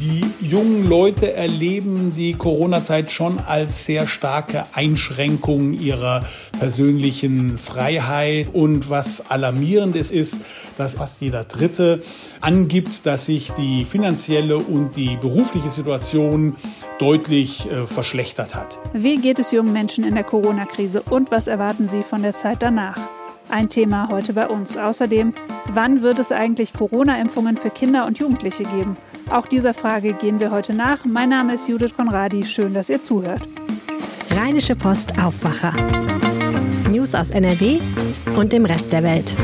Die jungen Leute erleben die Corona-Zeit schon als sehr starke Einschränkung ihrer persönlichen Freiheit. Und was alarmierend ist, ist, dass fast jeder Dritte angibt, dass sich die finanzielle und die berufliche Situation deutlich äh, verschlechtert hat. Wie geht es jungen Menschen in der Corona-Krise und was erwarten sie von der Zeit danach? Ein Thema heute bei uns. Außerdem, wann wird es eigentlich Corona-Impfungen für Kinder und Jugendliche geben? Auch dieser Frage gehen wir heute nach. Mein Name ist Judith Konradi. Schön, dass ihr zuhört. Rheinische Post Aufwacher. News aus NRW und dem Rest der Welt.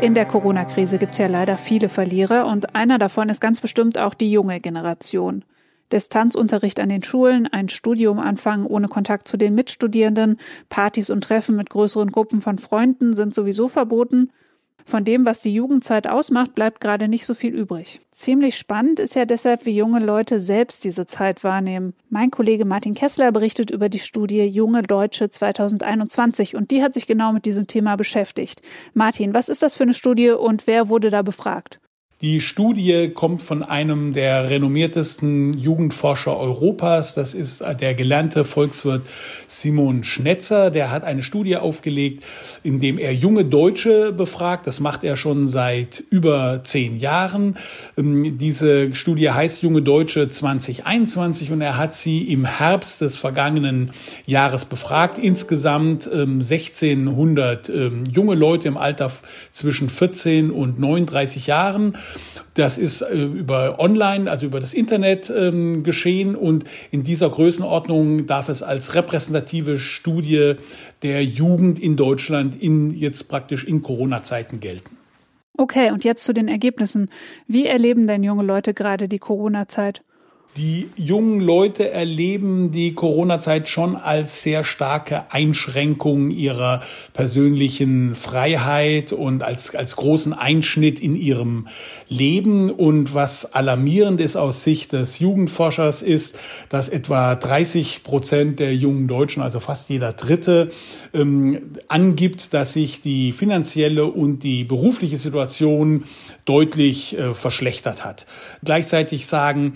In der Corona-Krise gibt es ja leider viele Verlierer und einer davon ist ganz bestimmt auch die junge Generation. Distanzunterricht an den Schulen, ein Studium anfangen ohne Kontakt zu den Mitstudierenden, Partys und Treffen mit größeren Gruppen von Freunden sind sowieso verboten. Von dem, was die Jugendzeit ausmacht, bleibt gerade nicht so viel übrig. Ziemlich spannend ist ja deshalb, wie junge Leute selbst diese Zeit wahrnehmen. Mein Kollege Martin Kessler berichtet über die Studie Junge Deutsche 2021 und die hat sich genau mit diesem Thema beschäftigt. Martin, was ist das für eine Studie und wer wurde da befragt? Die Studie kommt von einem der renommiertesten Jugendforscher Europas. Das ist der gelernte Volkswirt Simon Schnetzer. Der hat eine Studie aufgelegt, in dem er junge Deutsche befragt. Das macht er schon seit über zehn Jahren. Ähm, diese Studie heißt Junge Deutsche 2021 und er hat sie im Herbst des vergangenen Jahres befragt. Insgesamt 1600 ähm, ähm, junge Leute im Alter zwischen 14 und 39 Jahren. Das ist äh, über Online, also über das Internet ähm, geschehen und in dieser Größenordnung darf es als repräsentative Studie der Jugend in Deutschland in jetzt praktisch in Corona-Zeiten gelten. Okay, und jetzt zu den Ergebnissen. Wie erleben denn junge Leute gerade die Corona-Zeit? Die jungen Leute erleben die Corona-Zeit schon als sehr starke Einschränkung ihrer persönlichen Freiheit und als, als großen Einschnitt in ihrem Leben. Und was alarmierend ist aus Sicht des Jugendforschers ist, dass etwa 30 Prozent der jungen Deutschen, also fast jeder Dritte, ähm, angibt, dass sich die finanzielle und die berufliche Situation deutlich äh, verschlechtert hat. Gleichzeitig sagen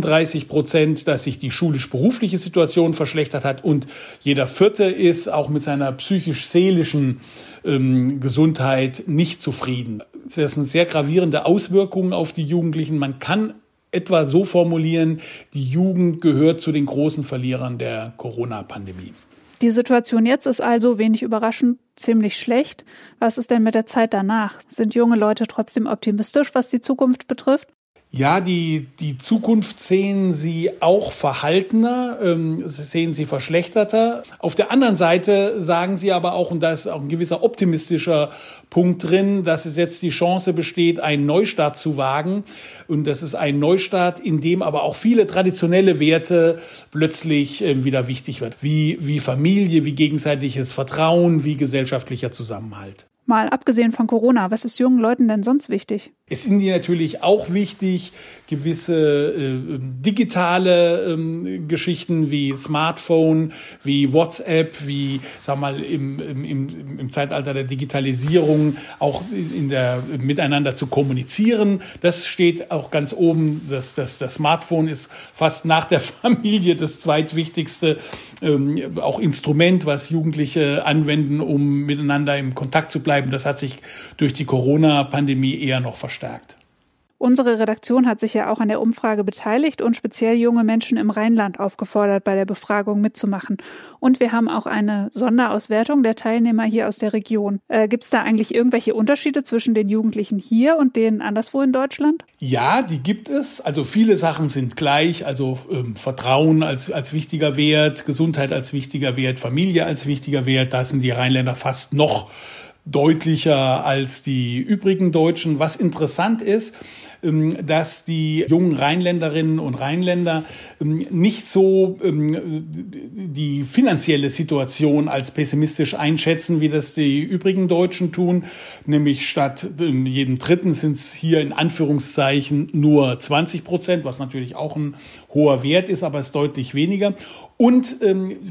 37 Prozent, dass sich die schulisch-berufliche Situation verschlechtert hat und jeder Vierte ist auch mit seiner psychisch-seelischen ähm, Gesundheit nicht zufrieden. Das sind sehr gravierende Auswirkungen auf die Jugendlichen. Man kann etwa so formulieren, die Jugend gehört zu den großen Verlierern der Corona-Pandemie. Die Situation jetzt ist also wenig überraschend ziemlich schlecht. Was ist denn mit der Zeit danach? Sind junge Leute trotzdem optimistisch, was die Zukunft betrifft? Ja, die, die Zukunft sehen sie auch verhaltener, ähm, sehen sie verschlechterter. Auf der anderen Seite sagen sie aber auch, und da ist auch ein gewisser optimistischer Punkt drin, dass es jetzt die Chance besteht, einen Neustart zu wagen. Und das ist ein Neustart, in dem aber auch viele traditionelle Werte plötzlich äh, wieder wichtig wird. Wie, wie Familie, wie gegenseitiges Vertrauen, wie gesellschaftlicher Zusammenhalt. Mal abgesehen von Corona, was ist jungen Leuten denn sonst wichtig? Es ist ihnen natürlich auch wichtig, gewisse äh, digitale ähm, Geschichten wie Smartphone, wie WhatsApp, wie, sag mal, im, im, im Zeitalter der Digitalisierung auch in der, miteinander zu kommunizieren. Das steht auch ganz oben. Das, das, das Smartphone ist fast nach der Familie das zweitwichtigste ähm, auch Instrument, was Jugendliche anwenden, um miteinander im Kontakt zu bleiben bleiben. Das hat sich durch die Corona-Pandemie eher noch verstärkt. Unsere Redaktion hat sich ja auch an der Umfrage beteiligt und speziell junge Menschen im Rheinland aufgefordert, bei der Befragung mitzumachen. Und wir haben auch eine Sonderauswertung der Teilnehmer hier aus der Region. Äh, Gibt es da eigentlich irgendwelche Unterschiede zwischen den Jugendlichen hier und denen anderswo in Deutschland? Ja, die gibt es. Also viele Sachen sind gleich. Also ähm, Vertrauen als, als wichtiger Wert, Gesundheit als wichtiger Wert, Familie als wichtiger Wert. Da sind die Rheinländer fast noch deutlicher als die übrigen Deutschen. Was interessant ist, ähm, dass die jungen Rheinländerinnen und Rheinländer ähm, nicht so ähm, die finanzielle Situation als pessimistisch einschätzen, wie das die übrigen Deutschen tun. Nämlich statt jedem Dritten sind es hier in Anführungszeichen nur 20 Prozent, was natürlich auch ein hoher Wert ist, aber es ist deutlich weniger. Und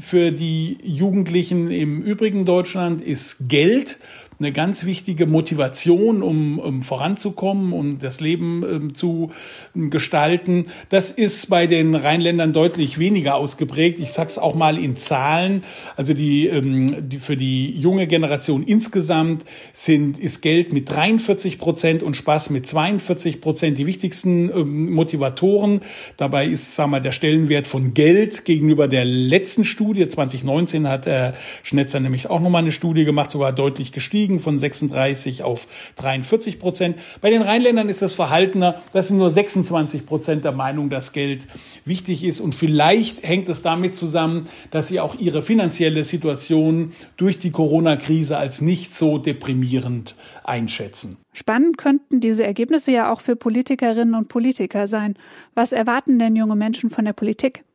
für die Jugendlichen im übrigen Deutschland ist Geld eine ganz wichtige Motivation, um, um voranzukommen und das Leben ähm, zu gestalten. Das ist bei den Rheinländern deutlich weniger ausgeprägt. Ich sag's auch mal in Zahlen. Also die, ähm, die für die junge Generation insgesamt sind ist Geld mit 43 Prozent und Spaß mit 42 Prozent die wichtigsten ähm, Motivatoren. Dabei ist, sagen wir, der Stellenwert von Geld gegenüber der letzten Studie 2019 hat Herr Schnetzer nämlich auch nochmal eine Studie gemacht, sogar deutlich gestiegen von 36 auf 43 Prozent. Bei den Rheinländern ist das verhaltener. Das sind nur 26 Prozent der Meinung, dass Geld wichtig ist. Und vielleicht hängt es damit zusammen, dass sie auch ihre finanzielle Situation durch die Corona-Krise als nicht so deprimierend einschätzen. Spannend könnten diese Ergebnisse ja auch für Politikerinnen und Politiker sein. Was erwarten denn junge Menschen von der Politik?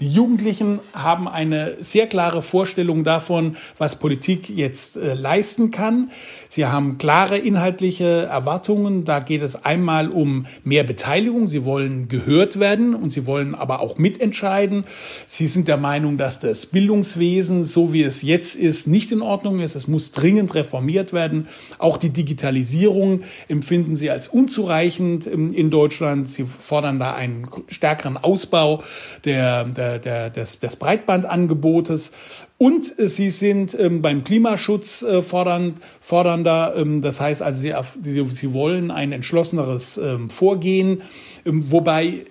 Die Jugendlichen haben eine sehr klare Vorstellung davon, was Politik jetzt äh, leisten kann. Sie haben klare inhaltliche Erwartungen. Da geht es einmal um mehr Beteiligung. Sie wollen gehört werden und sie wollen aber auch mitentscheiden. Sie sind der Meinung, dass das Bildungswesen, so wie es jetzt ist, nicht in Ordnung ist. Es muss dringend reformiert werden. Auch die Digitalisierung empfinden sie als unzureichend in Deutschland. Sie fordern da einen stärkeren Ausbau der der, der, des, des Breitbandangebotes. Und äh, sie sind ähm, beim Klimaschutz äh, fordern, fordernder. Ähm, das heißt also, sie, sie, wollen ein entschlosseneres ähm, Vorgehen, ähm, wobei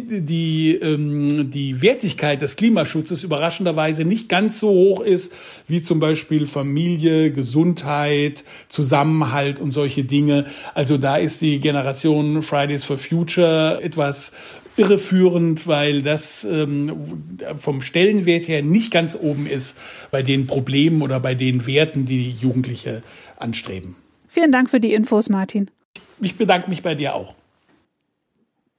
die, ähm, die Wertigkeit des Klimaschutzes überraschenderweise nicht ganz so hoch ist wie zum Beispiel Familie, Gesundheit, Zusammenhalt und solche Dinge. Also da ist die Generation Fridays for Future etwas irreführend, weil das ähm, vom Stellenwert her nicht ganz oben ist bei den Problemen oder bei den Werten, die Jugendliche anstreben. Vielen Dank für die Infos, Martin. Ich bedanke mich bei dir auch.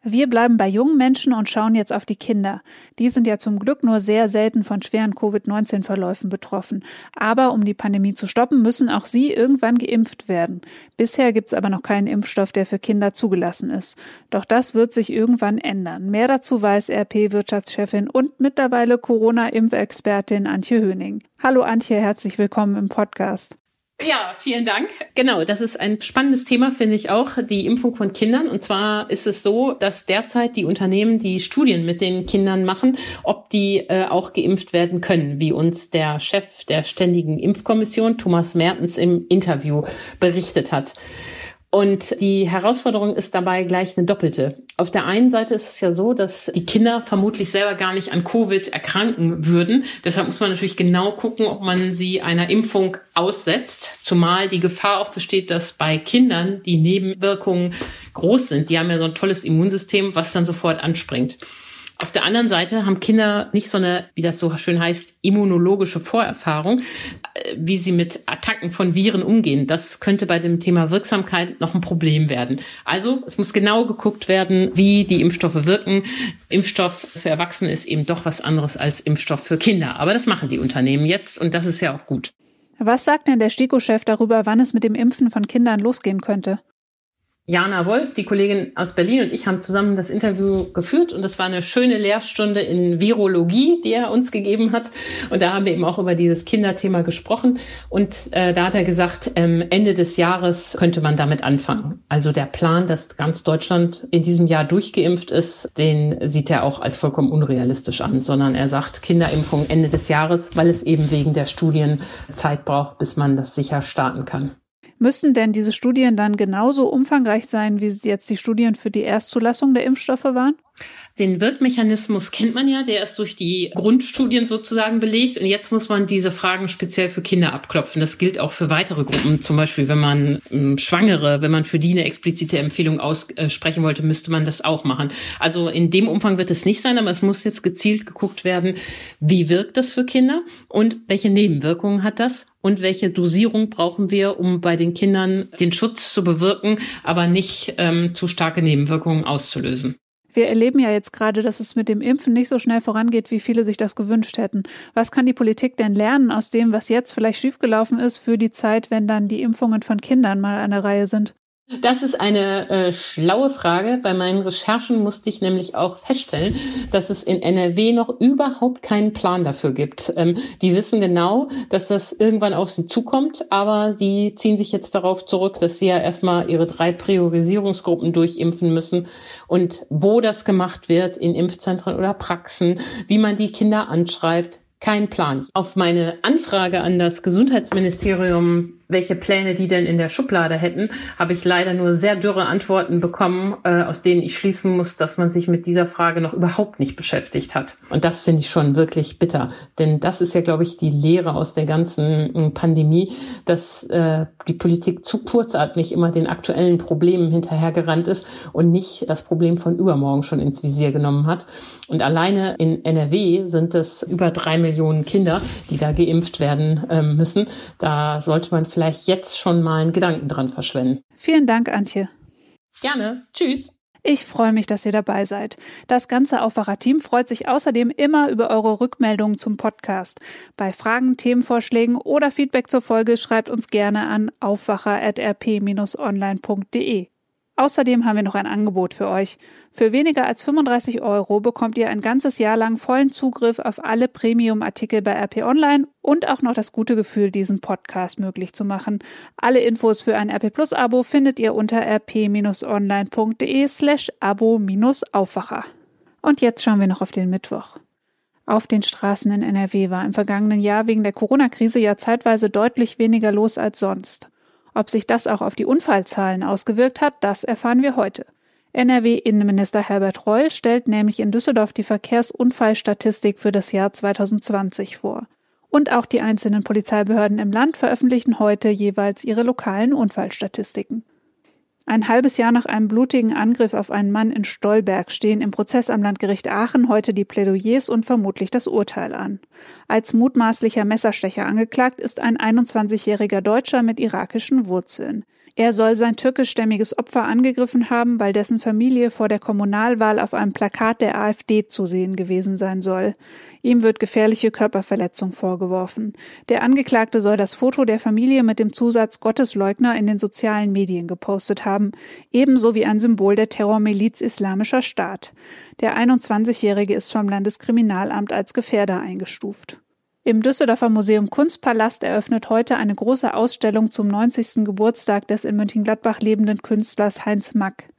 Wir bleiben bei jungen Menschen und schauen jetzt auf die Kinder. Die sind ja zum Glück nur sehr selten von schweren Covid-19-Verläufen betroffen. Aber um die Pandemie zu stoppen, müssen auch sie irgendwann geimpft werden. Bisher gibt es aber noch keinen Impfstoff, der für Kinder zugelassen ist. Doch das wird sich irgendwann ändern. Mehr dazu weiß RP-Wirtschaftschefin und mittlerweile Corona-Impfexpertin Antje Höning. Hallo Antje, herzlich willkommen im Podcast. Ja, vielen Dank. Genau, das ist ein spannendes Thema, finde ich auch, die Impfung von Kindern. Und zwar ist es so, dass derzeit die Unternehmen die Studien mit den Kindern machen, ob die äh, auch geimpft werden können, wie uns der Chef der Ständigen Impfkommission, Thomas Mertens, im Interview berichtet hat. Und die Herausforderung ist dabei gleich eine doppelte. Auf der einen Seite ist es ja so, dass die Kinder vermutlich selber gar nicht an Covid erkranken würden. Deshalb muss man natürlich genau gucken, ob man sie einer Impfung aussetzt. Zumal die Gefahr auch besteht, dass bei Kindern die Nebenwirkungen groß sind. Die haben ja so ein tolles Immunsystem, was dann sofort anspringt. Auf der anderen Seite haben Kinder nicht so eine, wie das so schön heißt, immunologische Vorerfahrung, äh, wie sie mit Attacken von Viren umgehen. Das könnte bei dem Thema Wirksamkeit noch ein Problem werden. Also es muss genau geguckt werden, wie die Impfstoffe wirken. Impfstoff für Erwachsene ist eben doch was anderes als Impfstoff für Kinder. Aber das machen die Unternehmen jetzt und das ist ja auch gut. Was sagt denn der STIKO-Chef darüber, wann es mit dem Impfen von Kindern losgehen könnte? Jana Wolf, die Kollegin aus Berlin und ich haben zusammen das Interview geführt und das war eine schöne Lehrstunde in Virologie, die er uns gegeben hat. Und da haben wir eben auch über dieses Kinderthema gesprochen. Und äh, da hat er gesagt, ähm, Ende des Jahres könnte man damit anfangen. Also der Plan, dass ganz Deutschland in diesem Jahr durchgeimpft ist, den sieht er auch als vollkommen unrealistisch an, sondern er sagt Kinderimpfung Ende des Jahres, weil es eben wegen der Studien Zeit braucht, bis man das sicher starten kann. Müssen denn diese Studien dann genauso umfangreich sein, wie jetzt die Studien für die Erstzulassung der Impfstoffe waren? Den Wirkmechanismus kennt man ja, der ist durch die Grundstudien sozusagen belegt. Und jetzt muss man diese Fragen speziell für Kinder abklopfen. Das gilt auch für weitere Gruppen. Zum Beispiel, wenn man ähm, Schwangere, wenn man für die eine explizite Empfehlung aussprechen wollte, müsste man das auch machen. Also in dem Umfang wird es nicht sein, aber es muss jetzt gezielt geguckt werden, wie wirkt das für Kinder und welche Nebenwirkungen hat das und welche Dosierung brauchen wir, um bei den Kindern den Schutz zu bewirken, aber nicht ähm, zu starke Nebenwirkungen auszulösen. Wir erleben ja jetzt gerade, dass es mit dem Impfen nicht so schnell vorangeht, wie viele sich das gewünscht hätten. Was kann die Politik denn lernen aus dem, was jetzt vielleicht schiefgelaufen ist, für die Zeit, wenn dann die Impfungen von Kindern mal an der Reihe sind? Das ist eine äh, schlaue Frage. Bei meinen Recherchen musste ich nämlich auch feststellen, dass es in NRW noch überhaupt keinen Plan dafür gibt. Ähm, die wissen genau, dass das irgendwann auf sie zukommt, aber die ziehen sich jetzt darauf zurück, dass sie ja erstmal ihre drei Priorisierungsgruppen durchimpfen müssen und wo das gemacht wird, in Impfzentren oder Praxen, wie man die Kinder anschreibt, kein Plan. Auf meine Anfrage an das Gesundheitsministerium welche Pläne die denn in der Schublade hätten, habe ich leider nur sehr dürre Antworten bekommen, äh, aus denen ich schließen muss, dass man sich mit dieser Frage noch überhaupt nicht beschäftigt hat. Und das finde ich schon wirklich bitter. Denn das ist ja, glaube ich, die Lehre aus der ganzen äh, Pandemie, dass äh, die Politik zu kurzatmig immer den aktuellen Problemen hinterhergerannt ist und nicht das Problem von übermorgen schon ins Visier genommen hat. Und alleine in NRW sind es über drei Millionen Kinder, die da geimpft werden äh, müssen. Da sollte man vielleicht vielleicht jetzt schon mal einen Gedanken dran verschwenden. Vielen Dank, Antje. Gerne. Tschüss. Ich freue mich, dass ihr dabei seid. Das ganze Aufwacher-Team freut sich außerdem immer über eure Rückmeldungen zum Podcast. Bei Fragen, Themenvorschlägen oder Feedback zur Folge schreibt uns gerne an aufwacher.rp-online.de. Außerdem haben wir noch ein Angebot für euch. Für weniger als 35 Euro bekommt ihr ein ganzes Jahr lang vollen Zugriff auf alle Premium-Artikel bei RP Online und auch noch das gute Gefühl, diesen Podcast möglich zu machen. Alle Infos für ein RP Plus Abo findet ihr unter rp-online.de slash abo-aufwacher. Und jetzt schauen wir noch auf den Mittwoch. Auf den Straßen in NRW war im vergangenen Jahr wegen der Corona-Krise ja zeitweise deutlich weniger los als sonst. Ob sich das auch auf die Unfallzahlen ausgewirkt hat, das erfahren wir heute. NRW-Innenminister Herbert Reul stellt nämlich in Düsseldorf die Verkehrsunfallstatistik für das Jahr 2020 vor. Und auch die einzelnen Polizeibehörden im Land veröffentlichen heute jeweils ihre lokalen Unfallstatistiken. Ein halbes Jahr nach einem blutigen Angriff auf einen Mann in Stolberg stehen im Prozess am Landgericht Aachen heute die Plädoyers und vermutlich das Urteil an. Als mutmaßlicher Messerstecher angeklagt ist ein 21-jähriger Deutscher mit irakischen Wurzeln. Er soll sein türkischstämmiges Opfer angegriffen haben, weil dessen Familie vor der Kommunalwahl auf einem Plakat der AfD zu sehen gewesen sein soll. Ihm wird gefährliche Körperverletzung vorgeworfen. Der Angeklagte soll das Foto der Familie mit dem Zusatz Gottesleugner in den sozialen Medien gepostet haben, ebenso wie ein Symbol der Terrormiliz Islamischer Staat. Der 21-Jährige ist vom Landeskriminalamt als Gefährder eingestuft. Im Düsseldorfer Museum Kunstpalast eröffnet heute eine große Ausstellung zum 90. Geburtstag des in Mönchengladbach lebenden Künstlers Heinz Mack.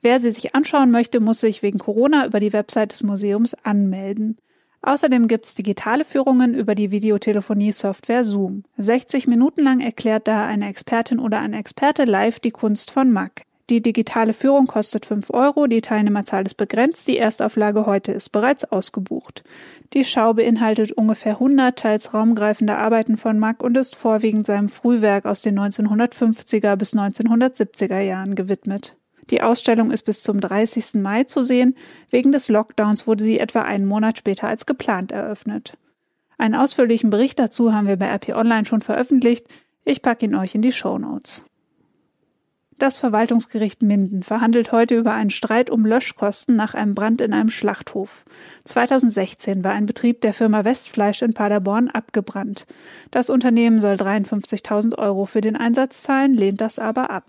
Wer sie sich anschauen möchte, muss sich wegen Corona über die Website des Museums anmelden. Außerdem gibt's digitale Führungen über die Videotelefonie-Software Zoom. 60 Minuten lang erklärt da eine Expertin oder ein Experte live die Kunst von Mack. Die digitale Führung kostet 5 Euro, die Teilnehmerzahl ist begrenzt, die Erstauflage heute ist bereits ausgebucht. Die Schau beinhaltet ungefähr 100 teils raumgreifende Arbeiten von Mack und ist vorwiegend seinem Frühwerk aus den 1950er bis 1970er Jahren gewidmet. Die Ausstellung ist bis zum 30. Mai zu sehen. Wegen des Lockdowns wurde sie etwa einen Monat später als geplant eröffnet. Einen ausführlichen Bericht dazu haben wir bei RP Online schon veröffentlicht. Ich packe ihn euch in die Show Notes. Das Verwaltungsgericht Minden verhandelt heute über einen Streit um Löschkosten nach einem Brand in einem Schlachthof. 2016 war ein Betrieb der Firma Westfleisch in Paderborn abgebrannt. Das Unternehmen soll 53.000 Euro für den Einsatz zahlen, lehnt das aber ab.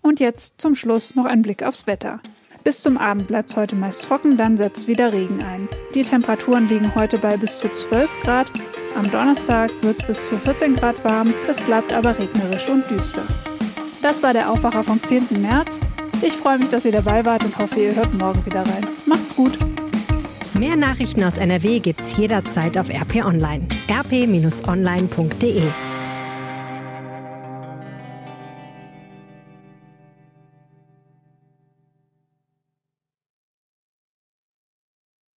Und jetzt zum Schluss noch ein Blick aufs Wetter. Bis zum Abend bleibt es heute meist trocken, dann setzt wieder Regen ein. Die Temperaturen liegen heute bei bis zu 12 Grad. Am Donnerstag wird es bis zu 14 Grad warm, es bleibt aber regnerisch und düster. Das war der Aufwacher vom 10. März. Ich freue mich, dass ihr dabei wart und hoffe, ihr hört morgen wieder rein. Macht's gut! Mehr Nachrichten aus NRW gibt's jederzeit auf RP Online. rp-online.de